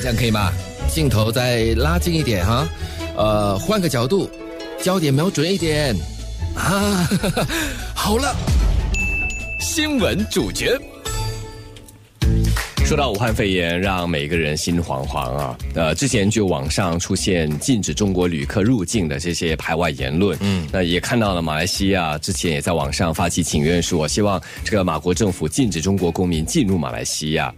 这样可以吗？镜头再拉近一点哈，呃，换个角度，焦点瞄准一点啊，好了，新闻主角。说到武汉肺炎，让每个人心惶惶啊！呃，之前就网上出现禁止中国旅客入境的这些排外言论，嗯，那也看到了马来西亚之前也在网上发起请愿书，希望这个马国政府禁止中国公民进入马来西亚。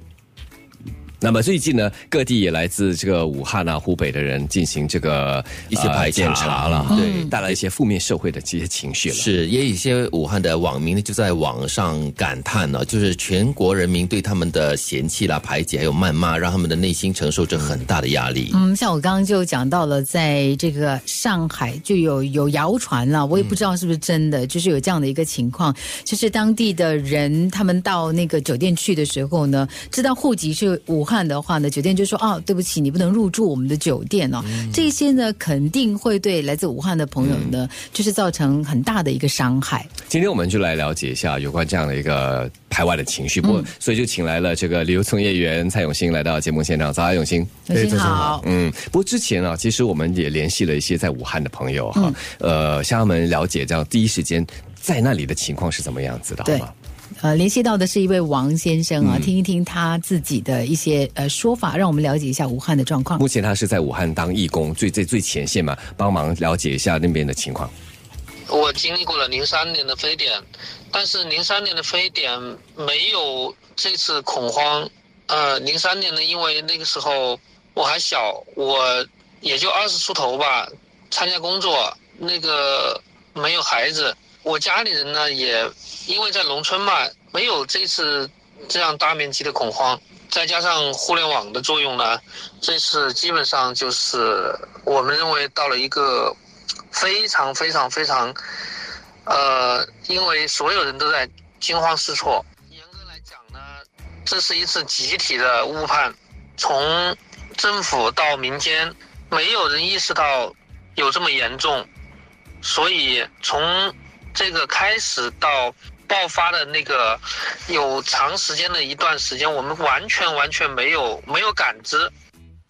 那么最近呢，各地也来自这个武汉啊、湖北的人进行这个一些排检查了，对，带来一些负面社会的这些情绪了。是，也有一些武汉的网民呢，就在网上感叹呢，就是全国人民对他们的嫌弃啦、排挤还有谩骂，让他们的内心承受着很大的压力。嗯，像我刚刚就讲到了，在这个上海就有有谣传了，我也不知道是不是真的，就是有这样的一个情况，就是当地的人他们到那个酒店去的时候呢，知道户籍是武。汉的话呢，酒店就说哦，对不起，你不能入住我们的酒店哦。这些呢，肯定会对来自武汉的朋友呢，就是造成很大的一个伤害。今天我们就来了解一下有关这样的一个排外的情绪，不过所以就请来了这个旅游从业员蔡永新来到节目现场。早安，永新，永新好。嗯，不过之前啊，其实我们也联系了一些在武汉的朋友哈，呃，向他们了解这样第一时间在那里的情况是怎么样子的，好吗？呃，联系到的是一位王先生啊，听一听他自己的一些呃说法，让我们了解一下武汉的状况。目前他是在武汉当义工，最最最前线嘛，帮忙了解一下那边的情况。我经历过了零三年的非典，但是零三年的非典没有这次恐慌。呃，零三年呢，因为那个时候我还小，我也就二十出头吧，参加工作，那个没有孩子。我家里人呢，也因为在农村嘛，没有这次这样大面积的恐慌，再加上互联网的作用呢，这次基本上就是我们认为到了一个非常非常非常，呃，因为所有人都在惊慌失措。严格来讲呢，这是一次集体的误判，从政府到民间，没有人意识到有这么严重，所以从。这个开始到爆发的那个有长时间的一段时间，我们完全完全没有没有感知。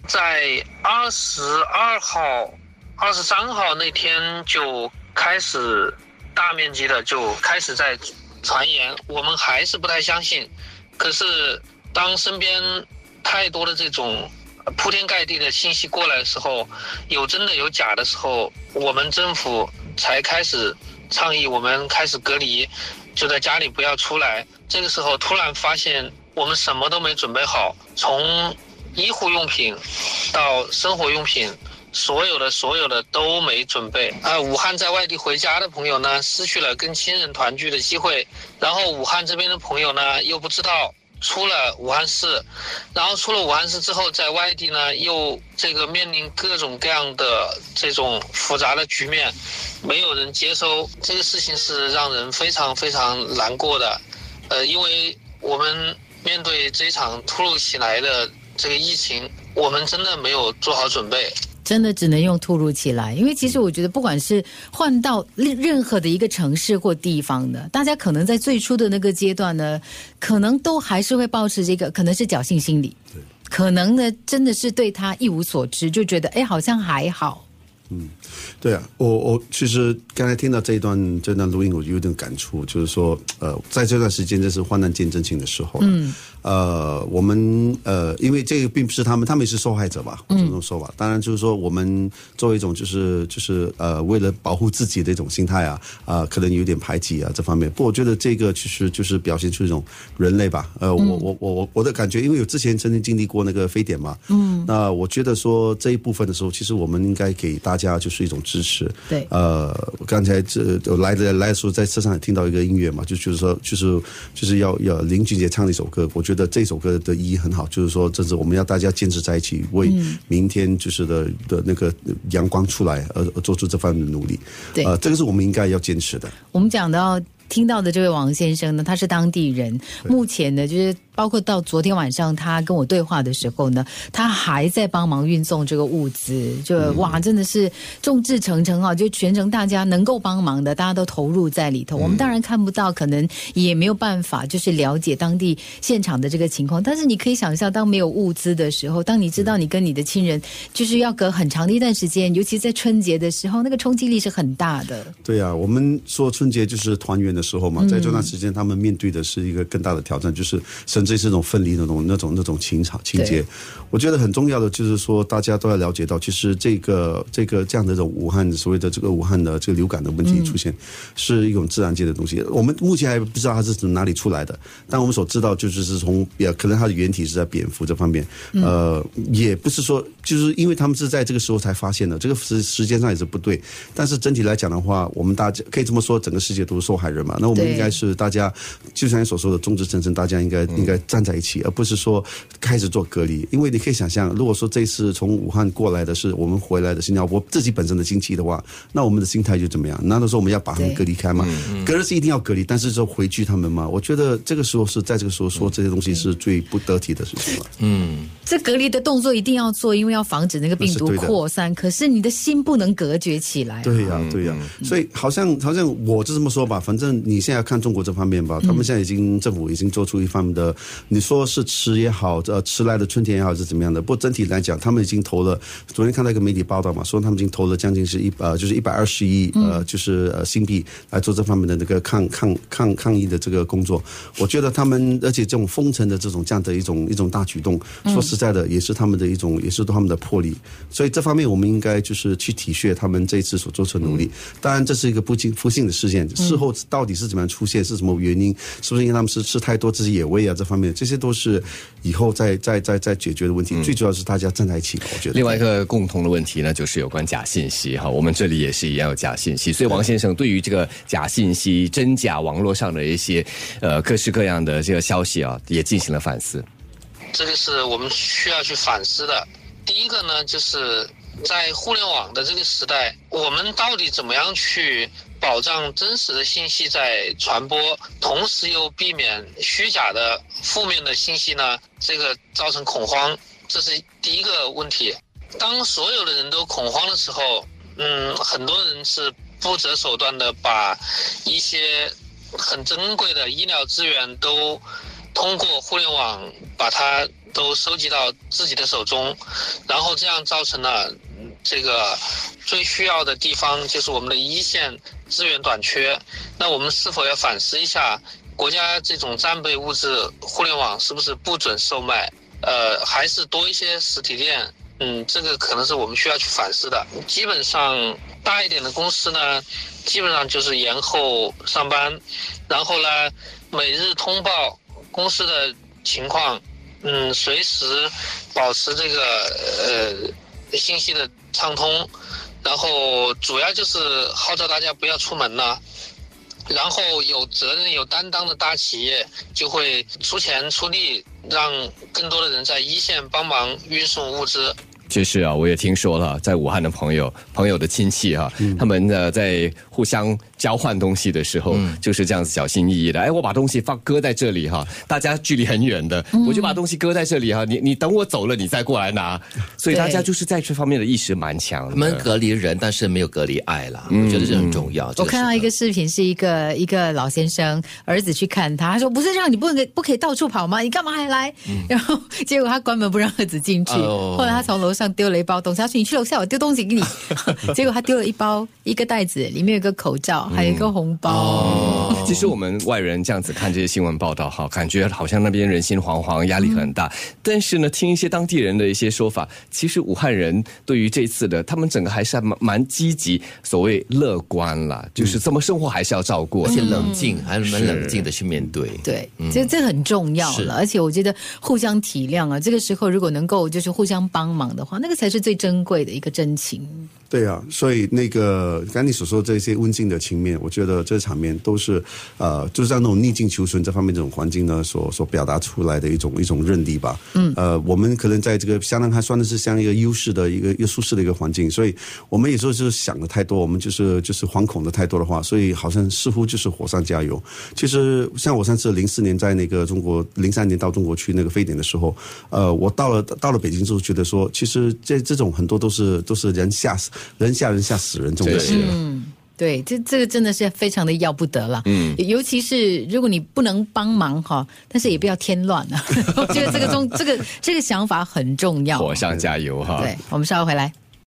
在二十二号、二十三号那天就开始大面积的就开始在传言，我们还是不太相信。可是当身边太多的这种铺天盖地的信息过来的时候，有真的有假的时候，我们政府才开始。倡议我们开始隔离，就在家里不要出来。这个时候突然发现我们什么都没准备好，从医护用品到生活用品，所有的所有的都没准备。啊，武汉在外地回家的朋友呢，失去了跟亲人团聚的机会。然后武汉这边的朋友呢，又不知道。出了武汉市，然后出了武汉市之后，在外地呢又这个面临各种各样的这种复杂的局面，没有人接收，这个事情是让人非常非常难过的。呃，因为我们面对这场突如其来的这个疫情，我们真的没有做好准备。真的只能用突如其来，因为其实我觉得，不管是换到任任何的一个城市或地方的，大家可能在最初的那个阶段呢，可能都还是会保持这个，可能是侥幸心理，可能呢真的是对他一无所知，就觉得哎，好像还好。嗯，对啊，我我其实刚才听到这一段这段录音，我就有点感触，就是说，呃，在这段时间，这是患难见真情的时候。嗯。呃，我们呃，因为这个并不是他们，他们也是受害者吧？这种说法，当然就是说，我们作为一种就是就是呃，为了保护自己的一种心态啊啊，可能有点排挤啊这方面。不，我觉得这个其实就是表现出一种人类吧。呃，我我我我我的感觉，因为有之前曾经经历过那个非典嘛，嗯，那我觉得说这一部分的时候，其实我们应该给大家就是一种支持。对，呃，刚才这来的来的时候，在车上也听到一个音乐嘛，就就是说就是就是要要林俊杰唱的一首歌，我。觉得这首歌的意义很好，就是说，这是我们要大家坚持在一起，为明天就是的的那个阳光出来而做出这方面的努力。对，呃，这个是我们应该要坚持的。我们讲到听到的这位王先生呢，他是当地人，目前呢就是。包括到昨天晚上他跟我对话的时候呢，他还在帮忙运送这个物资，就、哇，真的是众志成城啊！就全程大家能够帮忙的，大家都投入在里头。我们当然看不到，可能也没有办法，就是了解当地现场的这个情况。但是你可以想象，当没有物资的时候，当你知道你跟你的亲人就是要隔很长的一段时间，尤其在春节的时候，那个冲击力是很大的。对呀、我们说春节就是团圆的时候嘛，在这段时间，他们面对的是一个更大的挑战，就是甚至是那种分离的那种、那种、那种情场情节。我觉得很重要的就是说，大家都要了解到，其实这个这个这样的这种武汉所谓的这个武汉的这个流感的问题出现，是一种自然界的东西。我们目前还不知道它是从哪里出来的，但我们所知道就是是从也可能它的原体是在蝙蝠这方面，呃，也不是说就是因为他们是在这个时候才发现的，这个时时间上也是不对。但是整体来讲的话，我们大家可以这么说，整个世界都是受害人嘛。那我们应该是大家，就像你所说的，众志成城，大家应该应该站在一起，而不是说开始做隔离。因为你可以想象，如果说这次从武汉过来的是我们回来的新加坡自己本身的亲戚的话，那我们的心态就怎么样？难道说我们要把他们隔离开吗？隔离是一定要隔离，但是说回拒他们吗？我觉得这个时候是在这个时候说这些东西是最不得体的事情了。嗯这隔离的动作一定要做，因为要防止那个病毒扩散。可是你的心不能隔绝起来、啊。对呀、对呀、所以好像好像我就这么说吧，反正你现在看中国这方面吧，他们现在已经政府已经做出一方面的，你说是迟也好，呃，迟来的春天也好是怎么样的，不过整体来讲，他们已经投了。昨天看到一个媒体报道嘛，说他们已经投了将近是一呃，就是一百二十亿呃，就是呃新币来做这方面的那个抗抗抗抗疫的这个工作。我觉得他们，而且这种封城的这种这样的一种一种大举动，说实在的，也是他们的一种，也是他们的魄力。所以这方面我们应该就是去体恤他们这一次所做出的努力。当然，这是一个不经不幸的事件，事后到底是怎么样出现，是什么原因，是不是因为他们是吃太多这些野味啊？这方面，这些都是以后再再再再解决的问题。最主要是大家站在一起，我觉得。另外一个共同的问题呢，就是有关假信息哈。我们这里也是一样有假信息，所以王先生对于这个假信息、真假网络上的一些呃各式各样的这个消息啊，也进行了反思。这个是我们需要去反思的。第一个呢，就是在互联网的这个时代，我们到底怎么样去保障真实的信息在传播，同时又避免虚假的负面的信息呢？这个造成恐慌，这是第一个问题。当所有的人都恐慌的时候，嗯，很多人是不择手段的把一些很珍贵的医疗资源都通过互联网把它都收集到自己的手中，然后这样造成了这个最需要的地方就是我们的一线资源短缺。那我们是否要反思一下，国家这种战备物资互联网是不是不准售卖？呃，还是多一些实体店？嗯，这个可能是我们需要去反思的。基本上大一点的公司呢，基本上就是延后上班，然后呢，每日通报公司的情况，嗯，随时保持这个呃信息的畅通，然后主要就是号召大家不要出门呐。然后有责任、有担当的大企业就会出钱出力，让更多的人在一线帮忙运送物资。其实啊，我也听说了，在武汉的朋友、朋友的亲戚哈、他们呢在互相交换东西的时候，就是这样子小心翼翼的。哎，我把东西放搁在这里哈，大家距离很远的，我就把东西搁在这里哈，你你等我走了，你再过来拿。所以大家就是在这方面的意识蛮强的。我们隔离人，但是没有隔离爱啦，我觉得这很重要。我看到一个视频，是一个一个老先生儿子去看他，他说不是让你不能不可以到处跑吗？你干嘛还来？然后结果他关门不让儿子进去，哦后来他从楼上丢了一包东西，他说你去楼下我丢东西给你，结果他丢了一包一个袋子，里面有个口罩，还有一个红包。其实我们外人这样子看这些新闻报道哈，感觉好像那边人心惶惶，压力很大。但是呢，听一些当地人的一些说法，其实武汉人对于这次的，他们整个还是还蛮蛮积极，所谓乐观啦，就是怎么生活还是要照顾，而且冷静，还蛮冷静的去面对。对，这这很重要了，而且我觉得互相体谅啊，这个时候如果能够就是互相帮忙的话，那个才是最珍贵的一个真情。对啊，所以那个刚你所说的这些温馨的情面，我觉得这场面都是呃，就是在那种逆境求存这方面这种环境呢，所所表达出来的一种一种认力吧。嗯，呃，我们可能在这个相当还算的是像一个优势的一个一个舒适的一个环境，所以我们有时候就是想的太多，我们就是就是惶恐的太多的话，所以好像似乎就是火上加油。其实像我上次零四年在那个中国，零三年到中国去那个非典的时候，呃，我到了到了北京之后，觉得说，其实这这种很多都是都是人吓死人吓人吓死人这种事。嗯，对，这这个真的是非常的要不得了。嗯，尤其是如果你不能帮忙哈，但是也不要添乱啊。我觉得这个中这个这个想法很重要。火上加油哈。对，我们稍后回来。